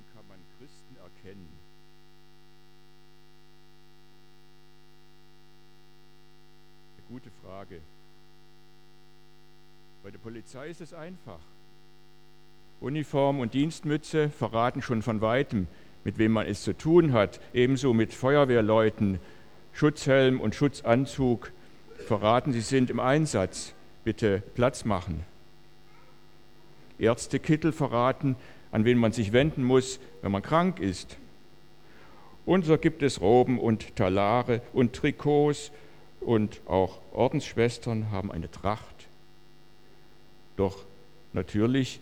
Woran kann man Christen erkennen? Eine gute Frage. Bei der Polizei ist es einfach. Uniform und Dienstmütze verraten schon von weitem, mit wem man es zu tun hat. Ebenso mit Feuerwehrleuten, Schutzhelm und Schutzanzug verraten, sie sind im Einsatz. Bitte Platz machen. Ärztekittel verraten, an wen man sich wenden muss, wenn man krank ist. Und so gibt es Roben und Talare und Trikots und auch Ordensschwestern haben eine Tracht. Doch natürlich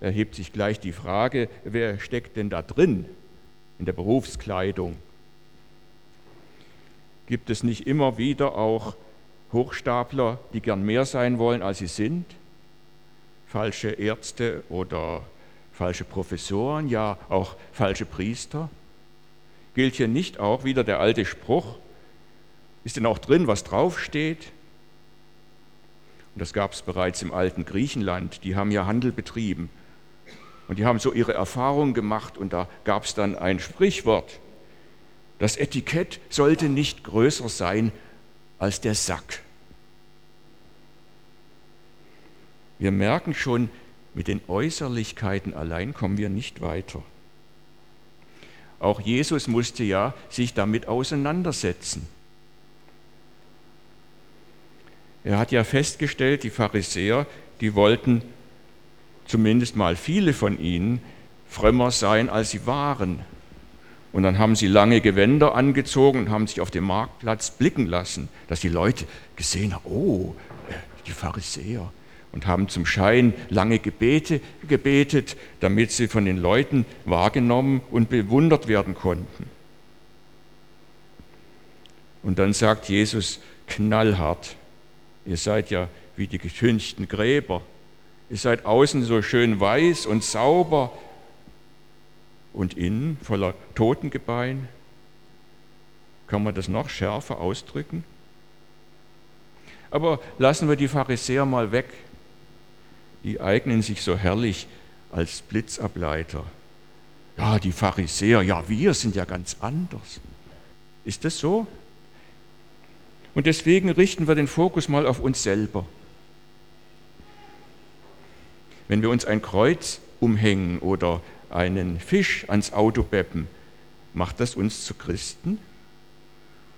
erhebt sich gleich die Frage, wer steckt denn da drin in der Berufskleidung? Gibt es nicht immer wieder auch Hochstapler, die gern mehr sein wollen, als sie sind? Falsche Ärzte oder falsche Professoren, ja auch falsche Priester? Gilt hier nicht auch wieder der alte Spruch? Ist denn auch drin, was draufsteht? Und das gab es bereits im alten Griechenland. Die haben ja Handel betrieben. Und die haben so ihre Erfahrungen gemacht. Und da gab es dann ein Sprichwort. Das Etikett sollte nicht größer sein als der Sack. Wir merken schon, mit den Äußerlichkeiten allein kommen wir nicht weiter. Auch Jesus musste ja sich damit auseinandersetzen. Er hat ja festgestellt, die Pharisäer, die wollten zumindest mal viele von ihnen frömmer sein, als sie waren. Und dann haben sie lange Gewänder angezogen und haben sich auf dem Marktplatz blicken lassen, dass die Leute gesehen haben, oh, äh, die Pharisäer, und haben zum Schein lange Gebete gebetet, damit sie von den Leuten wahrgenommen und bewundert werden konnten. Und dann sagt Jesus knallhart, ihr seid ja wie die getünchten Gräber, ihr seid außen so schön weiß und sauber und innen voller Totengebein. Kann man das noch schärfer ausdrücken? Aber lassen wir die Pharisäer mal weg die eignen sich so herrlich als Blitzableiter. Ja, die Pharisäer, ja, wir sind ja ganz anders. Ist das so? Und deswegen richten wir den Fokus mal auf uns selber. Wenn wir uns ein Kreuz umhängen oder einen Fisch ans Auto beppen, macht das uns zu Christen?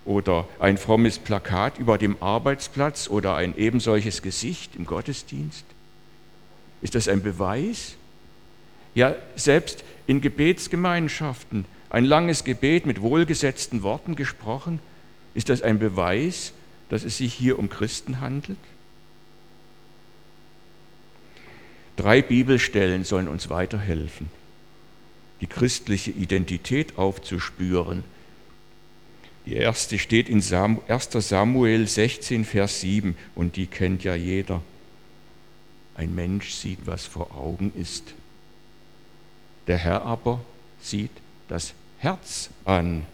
Oder ein frommes Plakat über dem Arbeitsplatz oder ein ebensolches Gesicht im Gottesdienst? Ist das ein Beweis? Ja, selbst in Gebetsgemeinschaften, ein langes Gebet mit wohlgesetzten Worten gesprochen, ist das ein Beweis, dass es sich hier um Christen handelt? Drei Bibelstellen sollen uns weiterhelfen, die christliche Identität aufzuspüren. Die erste steht in 1 Samuel 16, Vers 7 und die kennt ja jeder. Ein Mensch sieht, was vor Augen ist. Der Herr aber sieht das Herz an.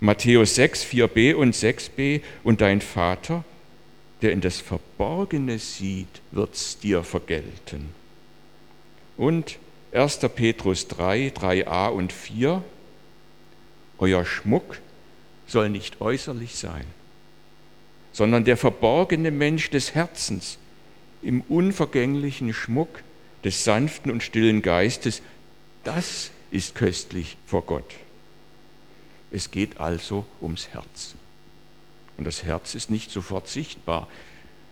Matthäus 6, 4b und 6b und dein Vater, der in das Verborgene sieht, wird's dir vergelten. Und 1. Petrus 3, 3a und 4, euer Schmuck soll nicht äußerlich sein, sondern der verborgene Mensch des Herzens, im unvergänglichen Schmuck des sanften und stillen Geistes, das ist köstlich vor Gott. Es geht also ums Herz. Und das Herz ist nicht sofort sichtbar.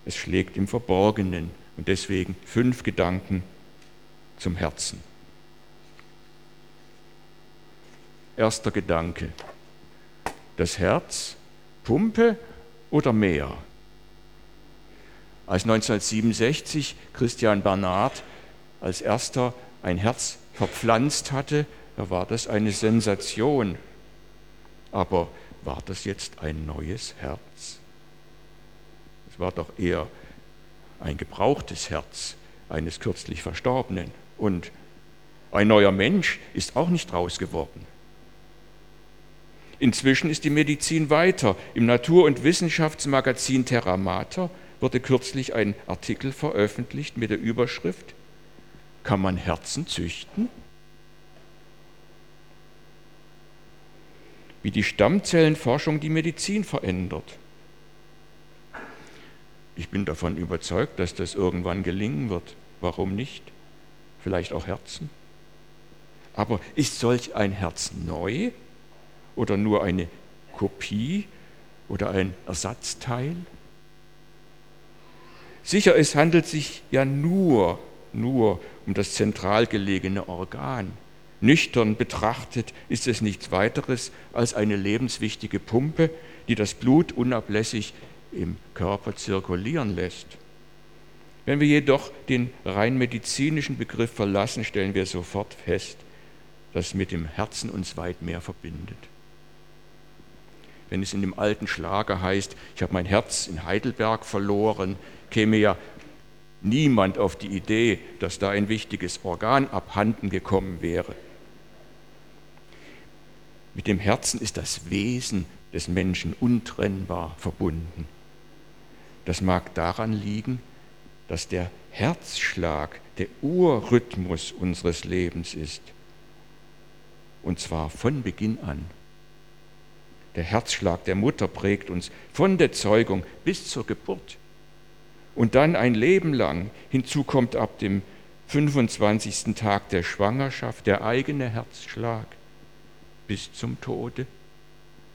Es schlägt im Verborgenen. Und deswegen fünf Gedanken zum Herzen. Erster Gedanke. Das Herz, Pumpe oder Meer? Als 1967 Christian Bernard als erster ein Herz verpflanzt hatte, da war das eine Sensation. Aber war das jetzt ein neues Herz? Es war doch eher ein gebrauchtes Herz eines kürzlich Verstorbenen. Und ein neuer Mensch ist auch nicht raus geworden. Inzwischen ist die Medizin weiter. Im Natur- und Wissenschaftsmagazin Terra Mater wurde kürzlich ein Artikel veröffentlicht mit der Überschrift, kann man Herzen züchten? Wie die Stammzellenforschung die Medizin verändert. Ich bin davon überzeugt, dass das irgendwann gelingen wird. Warum nicht? Vielleicht auch Herzen. Aber ist solch ein Herz neu oder nur eine Kopie oder ein Ersatzteil? Sicher, es handelt sich ja nur, nur um das zentral gelegene Organ. Nüchtern betrachtet ist es nichts weiteres als eine lebenswichtige Pumpe, die das Blut unablässig im Körper zirkulieren lässt. Wenn wir jedoch den rein medizinischen Begriff verlassen, stellen wir sofort fest, dass mit dem Herzen uns weit mehr verbindet. Wenn es in dem alten Schlager heißt, ich habe mein Herz in Heidelberg verloren, käme ja niemand auf die Idee, dass da ein wichtiges Organ abhanden gekommen wäre. Mit dem Herzen ist das Wesen des Menschen untrennbar verbunden. Das mag daran liegen, dass der Herzschlag der Urrhythmus unseres Lebens ist. Und zwar von Beginn an. Der Herzschlag der Mutter prägt uns von der Zeugung bis zur Geburt und dann ein Leben lang. Hinzu kommt ab dem 25. Tag der Schwangerschaft der eigene Herzschlag bis zum Tode.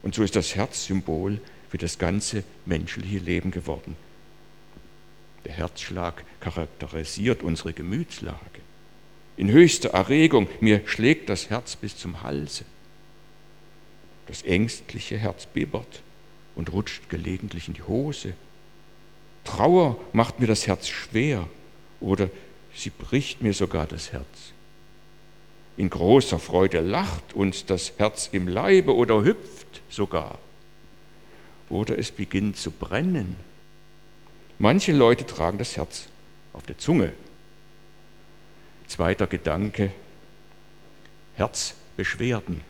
Und so ist das Herz Symbol für das ganze menschliche Leben geworden. Der Herzschlag charakterisiert unsere Gemütslage. In höchster Erregung, mir schlägt das Herz bis zum Halse. Das ängstliche Herz bibbert und rutscht gelegentlich in die Hose Trauer macht mir das Herz schwer oder sie bricht mir sogar das Herz. In großer Freude lacht uns das Herz im Leibe oder hüpft sogar. Oder es beginnt zu brennen. Manche Leute tragen das Herz auf der Zunge. Zweiter Gedanke, Herzbeschwerden.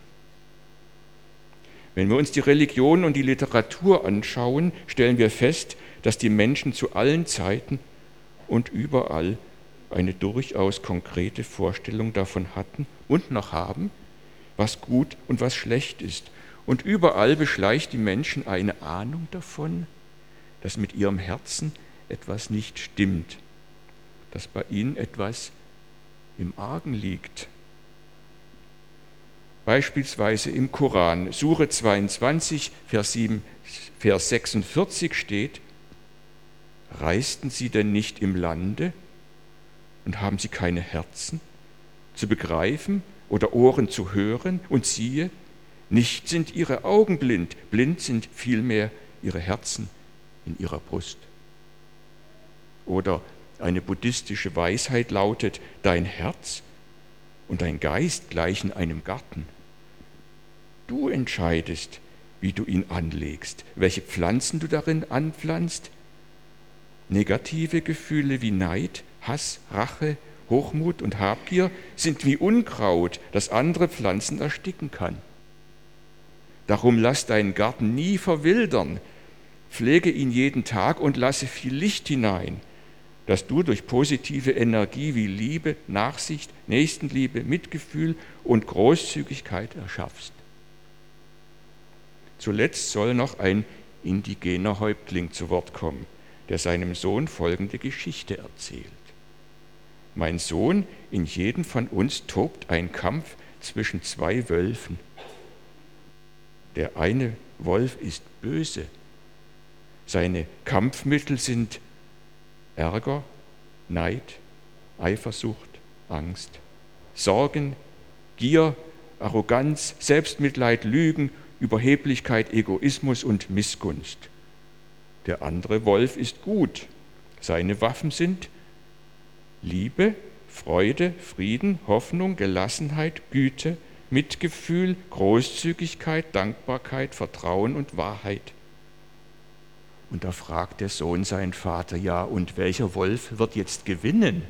Wenn wir uns die Religion und die Literatur anschauen, stellen wir fest, dass die Menschen zu allen Zeiten und überall eine durchaus konkrete Vorstellung davon hatten und noch haben, was gut und was schlecht ist. Und überall beschleicht die Menschen eine Ahnung davon, dass mit ihrem Herzen etwas nicht stimmt, dass bei ihnen etwas im Argen liegt. Beispielsweise im Koran, Sure 22, Vers, 7, Vers 46 steht, Reisten sie denn nicht im Lande und haben sie keine Herzen zu begreifen oder Ohren zu hören? Und siehe, nicht sind ihre Augen blind, blind sind vielmehr ihre Herzen in ihrer Brust. Oder eine buddhistische Weisheit lautet, dein Herz und dein Geist gleichen einem Garten. Du entscheidest, wie du ihn anlegst, welche Pflanzen du darin anpflanzt, Negative Gefühle wie Neid, Hass, Rache, Hochmut und Habgier sind wie Unkraut, das andere Pflanzen ersticken kann. Darum lass deinen Garten nie verwildern, pflege ihn jeden Tag und lasse viel Licht hinein, dass du durch positive Energie wie Liebe, Nachsicht, Nächstenliebe, Mitgefühl und Großzügigkeit erschaffst. Zuletzt soll noch ein indigener Häuptling zu Wort kommen der seinem Sohn folgende Geschichte erzählt. Mein Sohn, in jedem von uns tobt ein Kampf zwischen zwei Wölfen. Der eine Wolf ist böse. Seine Kampfmittel sind Ärger, Neid, Eifersucht, Angst, Sorgen, Gier, Arroganz, Selbstmitleid, Lügen, Überheblichkeit, Egoismus und Missgunst. Der andere Wolf ist gut. Seine Waffen sind Liebe, Freude, Frieden, Hoffnung, Gelassenheit, Güte, Mitgefühl, Großzügigkeit, Dankbarkeit, Vertrauen und Wahrheit. Und da fragt der Sohn seinen Vater, ja, und welcher Wolf wird jetzt gewinnen?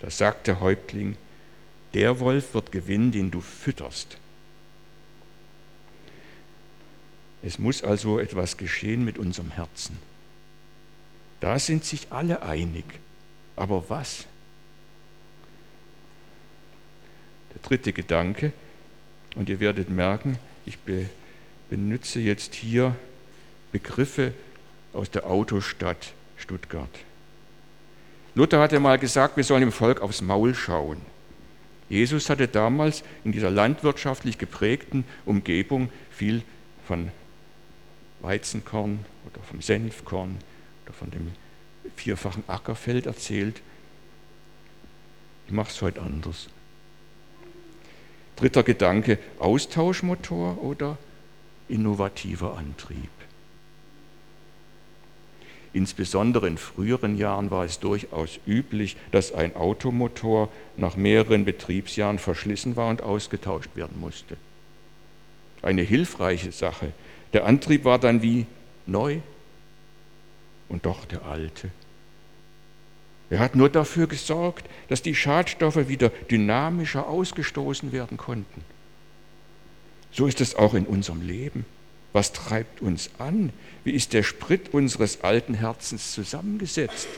Da sagt der Häuptling, der Wolf wird gewinnen, den du fütterst. Es muss also etwas geschehen mit unserem Herzen. Da sind sich alle einig. Aber was? Der dritte Gedanke, Und ihr werdet merken, ich be benutze jetzt hier Begriffe aus der Autostadt Stuttgart. Luther hatte mal gesagt, wir sollen dem Volk aufs Maul schauen. Jesus hatte damals in dieser landwirtschaftlich geprägten Umgebung viel von Weizenkorn oder vom Senfkorn oder von dem vierfachen Ackerfeld erzählt. Ich mache es heute anders. Dritter Gedanke, Austauschmotor oder innovativer Antrieb. Insbesondere in früheren Jahren war es durchaus üblich, dass ein Automotor nach mehreren Betriebsjahren verschlissen war und ausgetauscht werden musste. Eine hilfreiche Sache. Der Antrieb war dann wie neu und doch der alte. Er hat nur dafür gesorgt, dass die Schadstoffe wieder dynamischer ausgestoßen werden konnten. So ist es auch in unserem Leben. Was treibt uns an? Wie ist der Sprit unseres alten Herzens zusammengesetzt?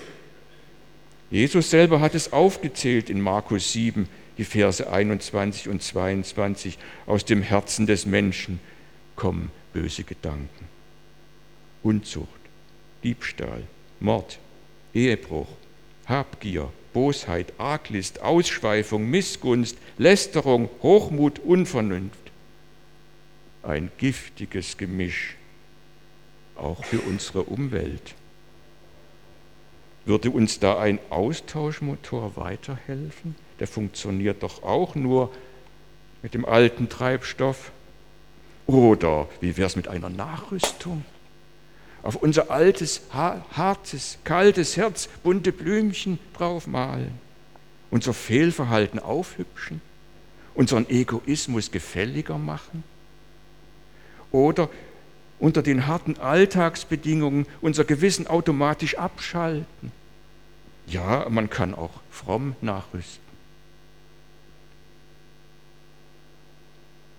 Jesus selber hat es aufgezählt in Markus 7, die Verse 21 und 22. Aus dem Herzen des Menschen kommen böse Gedanken. Unzucht, Diebstahl, Mord, Ehebruch, Habgier, Bosheit, Arglist, Ausschweifung, Missgunst, Lästerung, Hochmut, Unvernunft ein giftiges Gemisch, auch für unsere Umwelt. Würde uns da ein Austauschmotor weiterhelfen? Der funktioniert doch auch nur mit dem alten Treibstoff. Oder wie wäre es mit einer Nachrüstung? Auf unser altes, hartes, kaltes Herz bunte Blümchen draufmalen, unser Fehlverhalten aufhübschen, unseren Egoismus gefälliger machen? Oder unter den harten Alltagsbedingungen unser Gewissen automatisch abschalten. Ja, man kann auch fromm nachrüsten.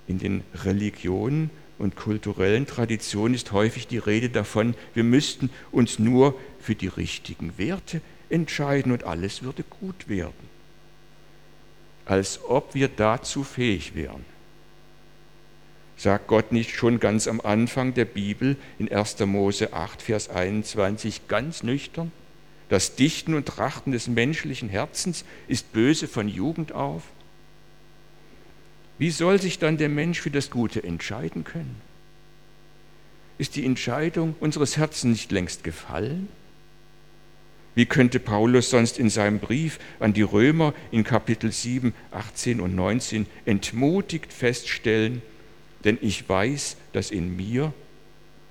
In den Religionen und kulturellen Traditionen ist häufig die Rede davon, wir müssten uns nur für die richtigen Werte entscheiden und alles würde gut werden. Als ob wir dazu fähig wären. Sagt Gott nicht schon ganz am Anfang der Bibel in 1. Mose 8, Vers 21 ganz nüchtern? Das Dichten und Trachten des menschlichen Herzens ist böse von Jugend auf. Wie soll sich dann der Mensch für das Gute entscheiden können? Ist die Entscheidung unseres Herzens nicht längst gefallen? Wie könnte Paulus sonst in seinem Brief an die Römer in Kapitel 7, 18 und 19 entmutigt feststellen, denn ich weiß, dass in mir,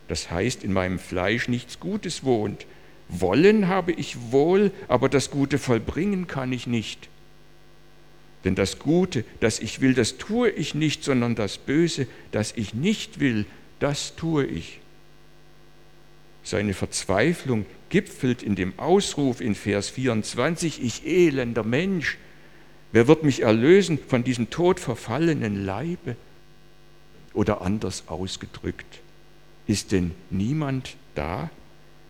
das heißt in meinem Fleisch, nichts Gutes wohnt. Wollen habe ich wohl, aber das Gute vollbringen kann ich nicht. Denn das Gute, das ich will, das tue ich nicht, sondern das Böse, das ich nicht will, das tue ich. Seine Verzweiflung gipfelt in dem Ausruf in Vers 24, ich elender Mensch, wer wird mich erlösen von diesem todverfallenen Leibe? Oder anders ausgedrückt, ist denn niemand da,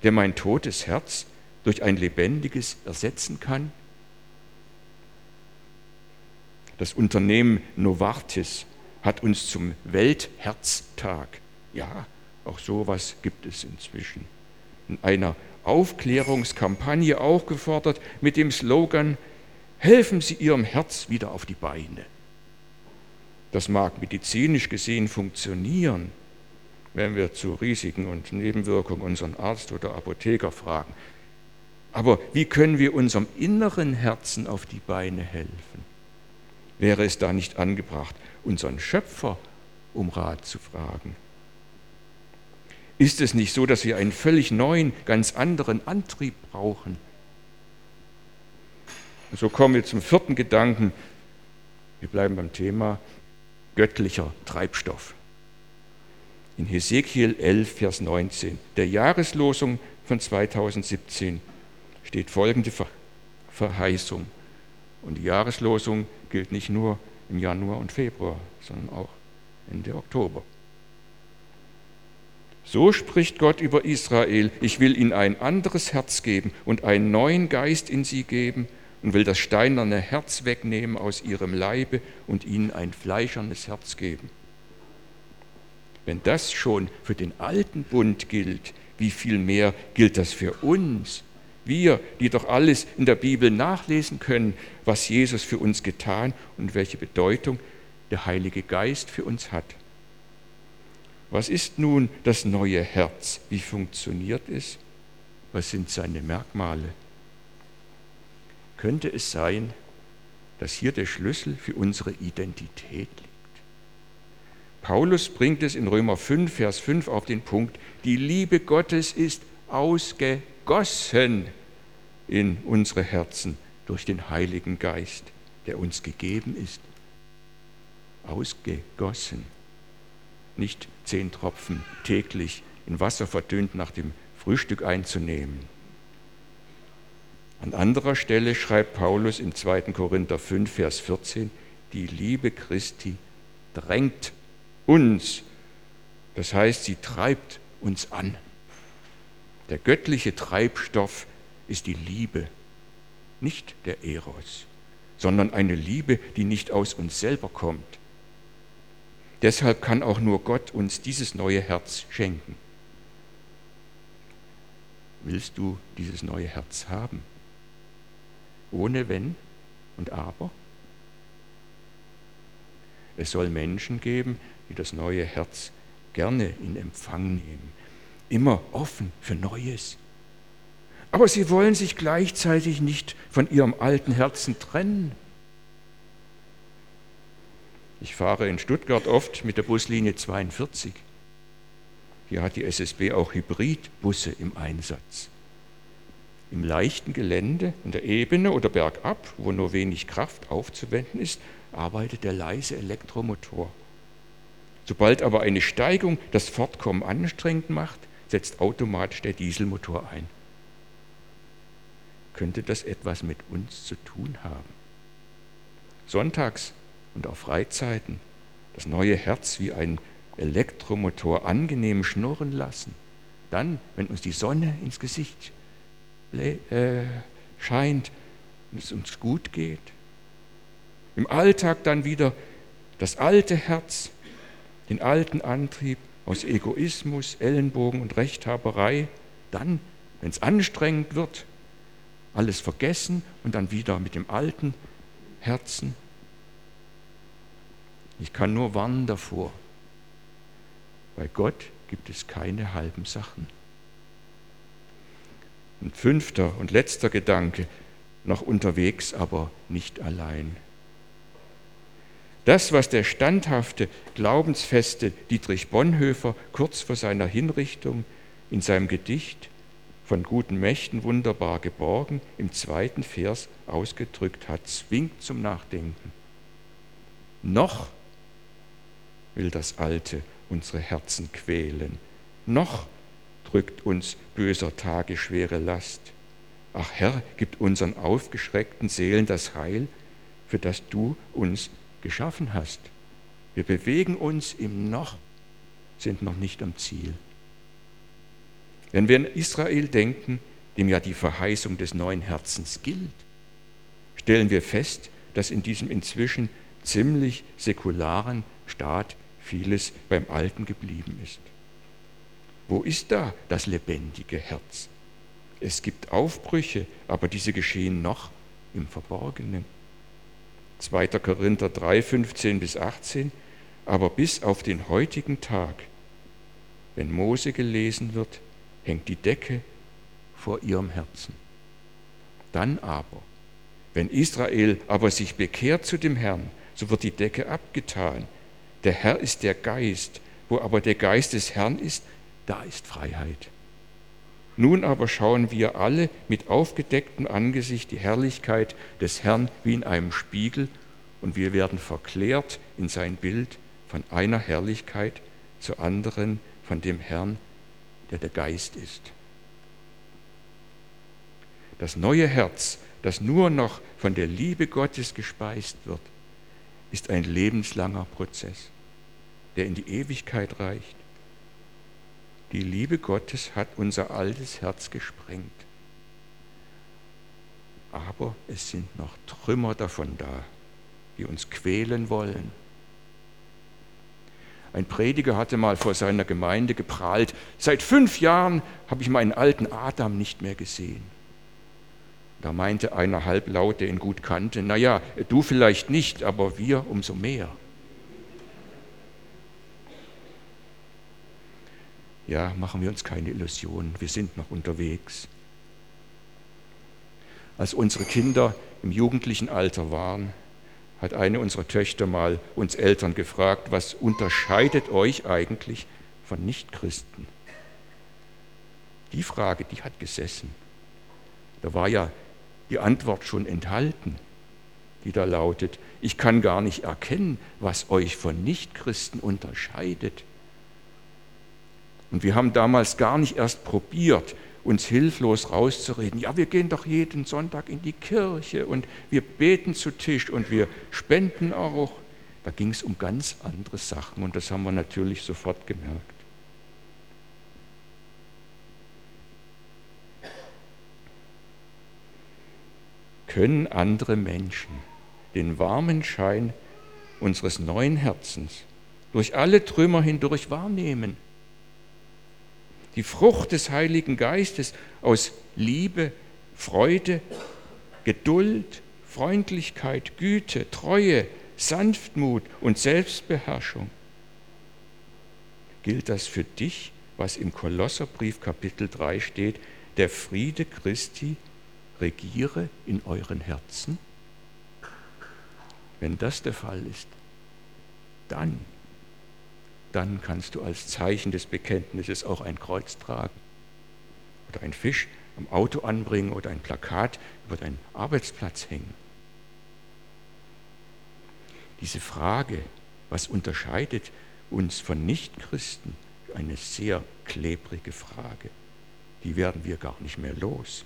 der mein totes Herz durch ein lebendiges ersetzen kann? Das Unternehmen Novartis hat uns zum Weltherztag, ja, auch sowas gibt es inzwischen, in einer Aufklärungskampagne aufgefordert mit dem Slogan, helfen Sie Ihrem Herz wieder auf die Beine. Das mag medizinisch gesehen funktionieren, wenn wir zu Risiken und Nebenwirkungen unseren Arzt oder Apotheker fragen. Aber wie können wir unserem inneren Herzen auf die Beine helfen? Wäre es da nicht angebracht, unseren Schöpfer um Rat zu fragen? Ist es nicht so, dass wir einen völlig neuen, ganz anderen Antrieb brauchen? So kommen wir zum vierten Gedanken. Wir bleiben beim Thema göttlicher Treibstoff. In Hesekiel 11, Vers 19, der Jahreslosung von 2017, steht folgende Verheißung. Und die Jahreslosung gilt nicht nur im Januar und Februar, sondern auch Ende Oktober. So spricht Gott über Israel, ich will ihnen ein anderes Herz geben und einen neuen Geist in sie geben und will das steinerne Herz wegnehmen aus ihrem Leibe und ihnen ein fleischernes Herz geben. Wenn das schon für den alten Bund gilt, wie viel mehr gilt das für uns? Wir, die doch alles in der Bibel nachlesen können, was Jesus für uns getan und welche Bedeutung der Heilige Geist für uns hat. Was ist nun das neue Herz? Wie funktioniert es? Was sind seine Merkmale? Könnte es sein, dass hier der Schlüssel für unsere Identität liegt? Paulus bringt es in Römer 5, Vers 5 auf den Punkt, die Liebe Gottes ist ausgegossen in unsere Herzen durch den Heiligen Geist, der uns gegeben ist. Ausgegossen. Nicht zehn Tropfen täglich in Wasser verdünnt nach dem Frühstück einzunehmen. An anderer Stelle schreibt Paulus im 2. Korinther 5, Vers 14, die Liebe Christi drängt uns. Das heißt, sie treibt uns an. Der göttliche Treibstoff ist die Liebe, nicht der Eros, sondern eine Liebe, die nicht aus uns selber kommt. Deshalb kann auch nur Gott uns dieses neue Herz schenken. Willst du dieses neue Herz haben? Ohne Wenn und Aber? Es soll Menschen geben, die das neue Herz gerne in Empfang nehmen, immer offen für Neues. Aber sie wollen sich gleichzeitig nicht von ihrem alten Herzen trennen. Ich fahre in Stuttgart oft mit der Buslinie 42. Hier hat die SSB auch Hybridbusse im Einsatz. Im leichten Gelände, in der Ebene oder bergab, wo nur wenig Kraft aufzuwenden ist, arbeitet der leise Elektromotor. Sobald aber eine Steigung das Fortkommen anstrengend macht, setzt automatisch der Dieselmotor ein. Könnte das etwas mit uns zu tun haben? Sonntags und auf Freizeiten das neue Herz wie ein Elektromotor angenehm schnurren lassen. Dann, wenn uns die Sonne ins Gesicht scheint und es uns gut geht. Im Alltag dann wieder das alte Herz den alten Antrieb aus Egoismus, Ellenbogen und Rechthaberei, dann, wenn es anstrengend wird, alles vergessen und dann wieder mit dem alten Herzen. Ich kann nur warnen davor. Bei Gott gibt es keine halben Sachen. Und fünfter und letzter Gedanke, noch unterwegs, aber nicht allein. Das, was der standhafte, glaubensfeste Dietrich Bonhoeffer kurz vor seiner Hinrichtung in seinem Gedicht von guten Mächten wunderbar geborgen im zweiten Vers ausgedrückt hat, zwingt zum Nachdenken. Noch will das Alte unsere Herzen quälen, noch drückt uns böser Tage schwere Last. Ach Herr, gib unseren aufgeschreckten Seelen das Heil, für das du uns geschaffen hast. Wir bewegen uns im Noch, sind noch nicht am Ziel. Wenn wir an Israel denken, dem ja die Verheißung des neuen Herzens gilt, stellen wir fest, dass in diesem inzwischen ziemlich säkularen Staat vieles beim Alten geblieben ist. Wo ist da das lebendige Herz? Es gibt Aufbrüche, aber diese geschehen noch im Verborgenen. 2. Korinther 3, 15 bis 18, aber bis auf den heutigen Tag, wenn Mose gelesen wird, hängt die Decke vor ihrem Herzen. Dann aber, wenn Israel aber sich bekehrt zu dem Herrn, so wird die Decke abgetan. Der Herr ist der Geist, wo aber der Geist des Herrn ist, da ist Freiheit. Nun aber schauen wir alle mit aufgedecktem Angesicht die Herrlichkeit des Herrn wie in einem Spiegel und wir werden verklärt in sein Bild von einer Herrlichkeit zur anderen von dem Herrn, der der Geist ist. Das neue Herz, das nur noch von der Liebe Gottes gespeist wird, ist ein lebenslanger Prozess, der in die Ewigkeit reicht. Die Liebe Gottes hat unser altes Herz gesprengt. aber es sind noch Trümmer davon da, die uns quälen wollen. Ein Prediger hatte mal vor seiner Gemeinde geprahlt, seit fünf Jahren habe ich meinen alten Adam nicht mehr gesehen. Da meinte einer halblaut, der ihn gut kannte, naja, du vielleicht nicht, aber wir umso mehr. Ja, machen wir uns keine Illusionen, wir sind noch unterwegs. Als unsere Kinder im jugendlichen Alter waren, hat eine unserer Töchter mal uns Eltern gefragt, was unterscheidet euch eigentlich von Nichtchristen? Die Frage, die hat gesessen. Da war ja die Antwort schon enthalten, die da lautet, ich kann gar nicht erkennen, was euch von Nichtchristen unterscheidet. Und wir haben damals gar nicht erst probiert, uns hilflos rauszureden. Ja, wir gehen doch jeden Sonntag in die Kirche und wir beten zu Tisch und wir spenden auch. Da ging es um ganz andere Sachen und das haben wir natürlich sofort gemerkt. Können andere Menschen den warmen Schein unseres neuen Herzens durch alle Trümmer hindurch wahrnehmen? Die Frucht des Heiligen Geistes aus Liebe, Freude, Geduld, Freundlichkeit, Güte, Treue, Sanftmut und Selbstbeherrschung. Gilt das für dich, was im Kolosserbrief Kapitel 3 steht, der Friede Christi regiere in euren Herzen? Wenn das der Fall ist, dann dann kannst du als Zeichen des Bekenntnisses auch ein Kreuz tragen oder ein Fisch am Auto anbringen oder ein Plakat über deinen Arbeitsplatz hängen. Diese Frage, was unterscheidet uns von Nichtchristen, eine sehr klebrige Frage. Die werden wir gar nicht mehr los.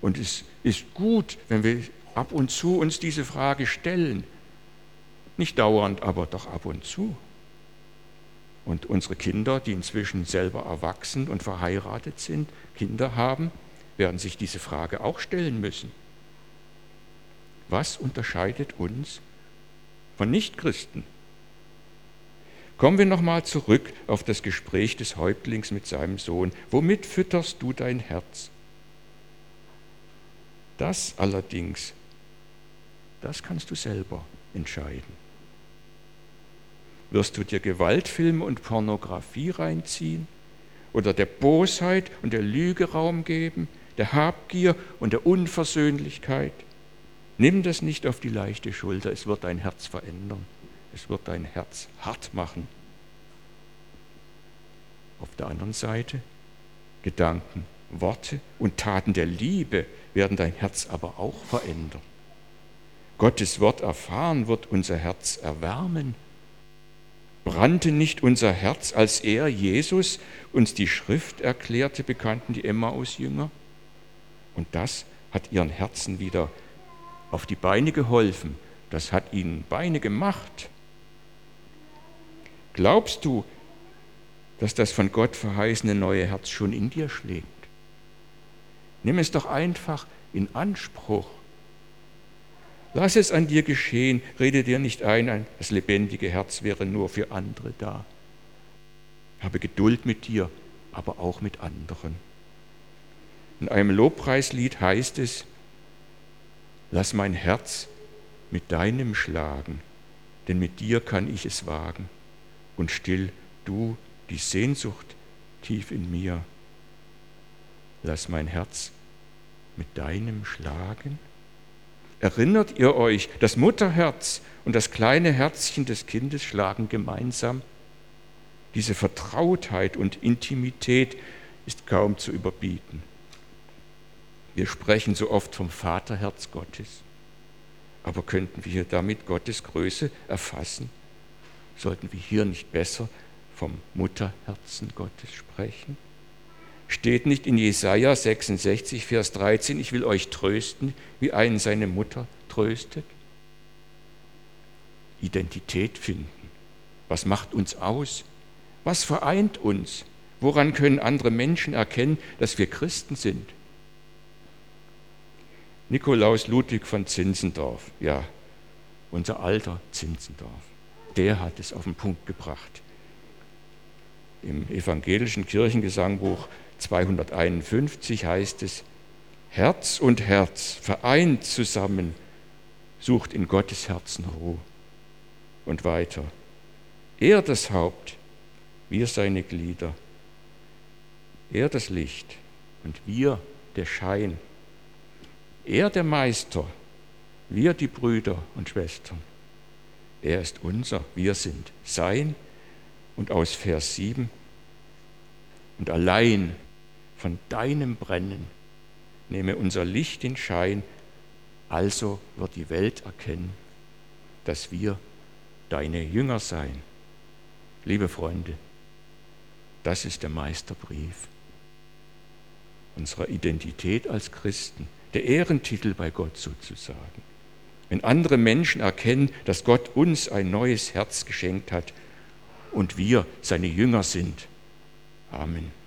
Und es ist gut, wenn wir ab und zu uns diese Frage stellen. Nicht dauernd, aber doch ab und zu. Und unsere Kinder, die inzwischen selber erwachsen und verheiratet sind, Kinder haben, werden sich diese Frage auch stellen müssen. Was unterscheidet uns von Nichtchristen? Kommen wir nochmal zurück auf das Gespräch des Häuptlings mit seinem Sohn. Womit fütterst du dein Herz? Das allerdings, das kannst du selber entscheiden. Wirst du dir Gewaltfilme und Pornografie reinziehen oder der Bosheit und der Lüge Raum geben, der Habgier und der Unversöhnlichkeit? Nimm das nicht auf die leichte Schulter, es wird dein Herz verändern, es wird dein Herz hart machen. Auf der anderen Seite, Gedanken, Worte und Taten der Liebe werden dein Herz aber auch verändern. Gottes Wort erfahren wird unser Herz erwärmen Brannte nicht unser Herz, als er, Jesus, uns die Schrift erklärte, bekannten die Emmaus-Jünger? Und das hat ihren Herzen wieder auf die Beine geholfen. Das hat ihnen Beine gemacht. Glaubst du, dass das von Gott verheißene neue Herz schon in dir schlägt? Nimm es doch einfach in Anspruch. Lass es an dir geschehen, rede dir nicht ein, das lebendige Herz wäre nur für andere da. Habe Geduld mit dir, aber auch mit anderen. In einem Lobpreislied heißt es, lass mein Herz mit deinem schlagen, denn mit dir kann ich es wagen und still du die Sehnsucht tief in mir. Lass mein Herz mit deinem schlagen. Erinnert ihr euch, das Mutterherz und das kleine Herzchen des Kindes schlagen gemeinsam? Diese Vertrautheit und Intimität ist kaum zu überbieten. Wir sprechen so oft vom Vaterherz Gottes. Aber könnten wir damit Gottes Größe erfassen? Sollten wir hier nicht besser vom Mutterherzen Gottes sprechen? Steht nicht in Jesaja 66, Vers 13, ich will euch trösten, wie einen seine Mutter tröstet? Identität finden. Was macht uns aus? Was vereint uns? Woran können andere Menschen erkennen, dass wir Christen sind? Nikolaus Ludwig von Zinzendorf, ja, unser alter Zinzendorf, der hat es auf den Punkt gebracht. Im evangelischen Kirchengesangbuch 251 heißt es, Herz und Herz vereint zusammen, sucht in Gottes Herzen Ruhe. Und weiter, er das Haupt, wir seine Glieder, er das Licht und wir der Schein, er der Meister, wir die Brüder und Schwestern. Er ist unser, wir sind sein. Und aus Vers 7, und allein von deinem Brennen nehme unser Licht in Schein, also wird die Welt erkennen, dass wir deine Jünger seien. Liebe Freunde, das ist der Meisterbrief unserer Identität als Christen, der Ehrentitel bei Gott sozusagen. Wenn andere Menschen erkennen, dass Gott uns ein neues Herz geschenkt hat und wir seine Jünger sind. Amen.